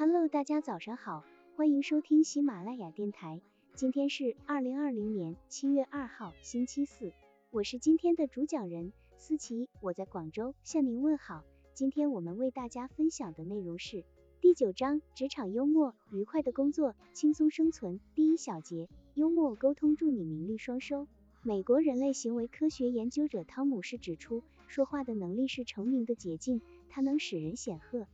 Hello，大家早上好，欢迎收听喜马拉雅电台。今天是二零二零年七月二号，星期四。我是今天的主讲人思琪，我在广州向您问好。今天我们为大家分享的内容是第九章职场幽默，愉快的工作，轻松生存。第一小节，幽默沟通助你名利双收。美国人类行为科学研究者汤姆士指出，说话的能力是成名的捷径，它能使人显赫。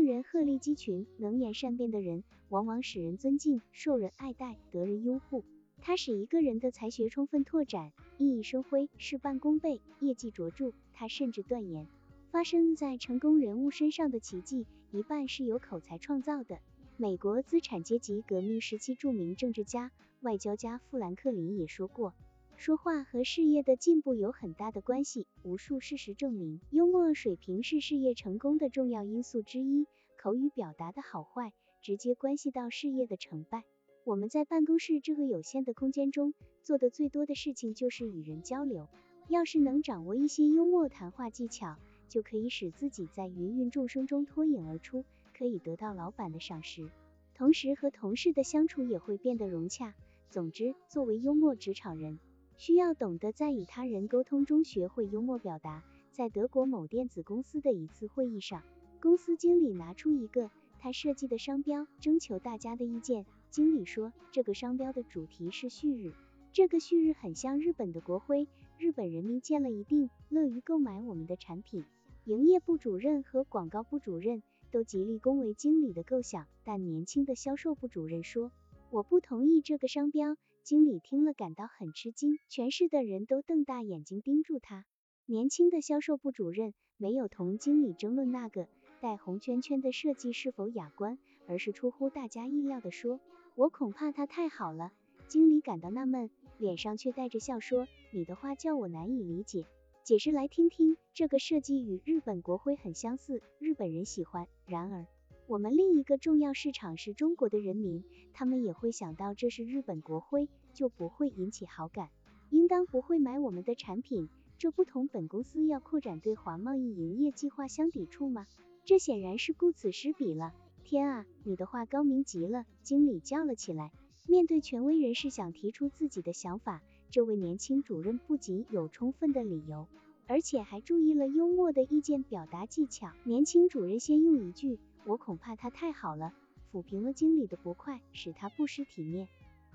令人鹤立鸡群，能言善辩的人，往往使人尊敬，受人爱戴，得人拥护。它使一个人的才学充分拓展，熠熠生辉，事半功倍，业绩卓著。他甚至断言，发生在成功人物身上的奇迹，一半是由口才创造的。美国资产阶级革命时期著名政治家、外交家富兰克林也说过。说话和事业的进步有很大的关系，无数事实证明，幽默水平是事业成功的重要因素之一。口语表达的好坏，直接关系到事业的成败。我们在办公室这个有限的空间中，做的最多的事情就是与人交流。要是能掌握一些幽默谈话技巧，就可以使自己在芸芸众生中脱颖而出，可以得到老板的赏识，同时和同事的相处也会变得融洽。总之，作为幽默职场人。需要懂得在与他人沟通中学会幽默表达。在德国某电子公司的一次会议上，公司经理拿出一个他设计的商标，征求大家的意见。经理说，这个商标的主题是旭日，这个旭日很像日本的国徽，日本人民见了一定乐于购买我们的产品。营业部主任和广告部主任都极力恭维经理的构想，但年轻的销售部主任说，我不同意这个商标。经理听了感到很吃惊，全市的人都瞪大眼睛盯住他。年轻的销售部主任没有同经理争论那个带红圈圈的设计是否雅观，而是出乎大家意料的说：“我恐怕它太好了。”经理感到纳闷，脸上却带着笑说：“你的话叫我难以理解，解释来听听。这个设计与日本国徽很相似，日本人喜欢。然而。”我们另一个重要市场是中国的人民，他们也会想到这是日本国徽，就不会引起好感，应当不会买我们的产品。这不同本公司要扩展对华贸易营业计划相抵触吗？这显然是顾此失彼了。天啊，你的话高明极了！经理叫了起来。面对权威人士想提出自己的想法，这位年轻主任不仅有充分的理由，而且还注意了幽默的意见表达技巧。年轻主任先用一句。我恐怕他太好了，抚平了经理的不快，使他不失体面。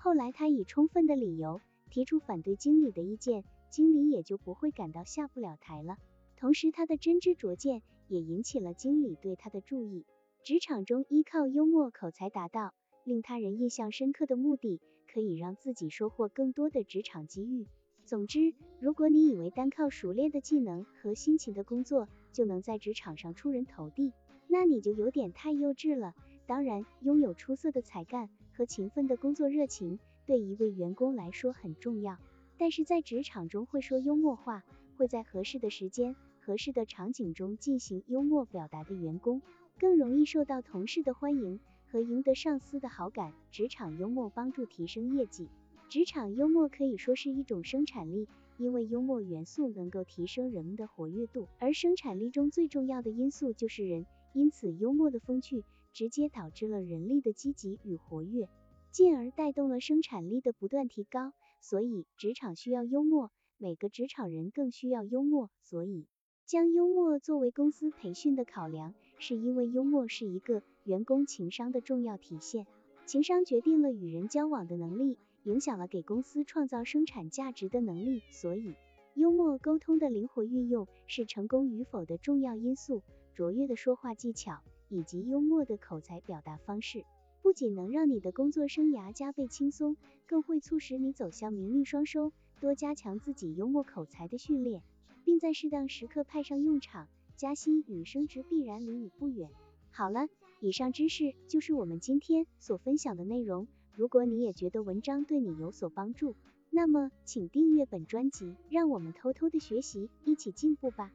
后来他以充分的理由提出反对经理的意见，经理也就不会感到下不了台了。同时他的真知灼见也引起了经理对他的注意。职场中依靠幽默口才达到令他人印象深刻的目的，可以让自己收获更多的职场机遇。总之，如果你以为单靠熟练的技能和辛勤的工作就能在职场上出人头地，那你就有点太幼稚了。当然，拥有出色的才干和勤奋的工作热情对一位员工来说很重要。但是在职场中会说幽默话，会在合适的时间、合适的场景中进行幽默表达的员工，更容易受到同事的欢迎和赢得上司的好感。职场幽默帮助提升业绩。职场幽默可以说是一种生产力，因为幽默元素能够提升人们的活跃度，而生产力中最重要的因素就是人，因此幽默的风趣直接导致了人力的积极与活跃，进而带动了生产力的不断提高。所以，职场需要幽默，每个职场人更需要幽默。所以，将幽默作为公司培训的考量，是因为幽默是一个员工情商的重要体现，情商决定了与人交往的能力。影响了给公司创造生产价值的能力，所以幽默沟通的灵活运用是成功与否的重要因素。卓越的说话技巧以及幽默的口才表达方式，不仅能让你的工作生涯加倍轻松，更会促使你走向名利双收。多加强自己幽默口才的训练，并在适当时刻派上用场，加薪与升职必然离你不远。好了，以上知识就是我们今天所分享的内容。如果你也觉得文章对你有所帮助，那么请订阅本专辑，让我们偷偷的学习，一起进步吧。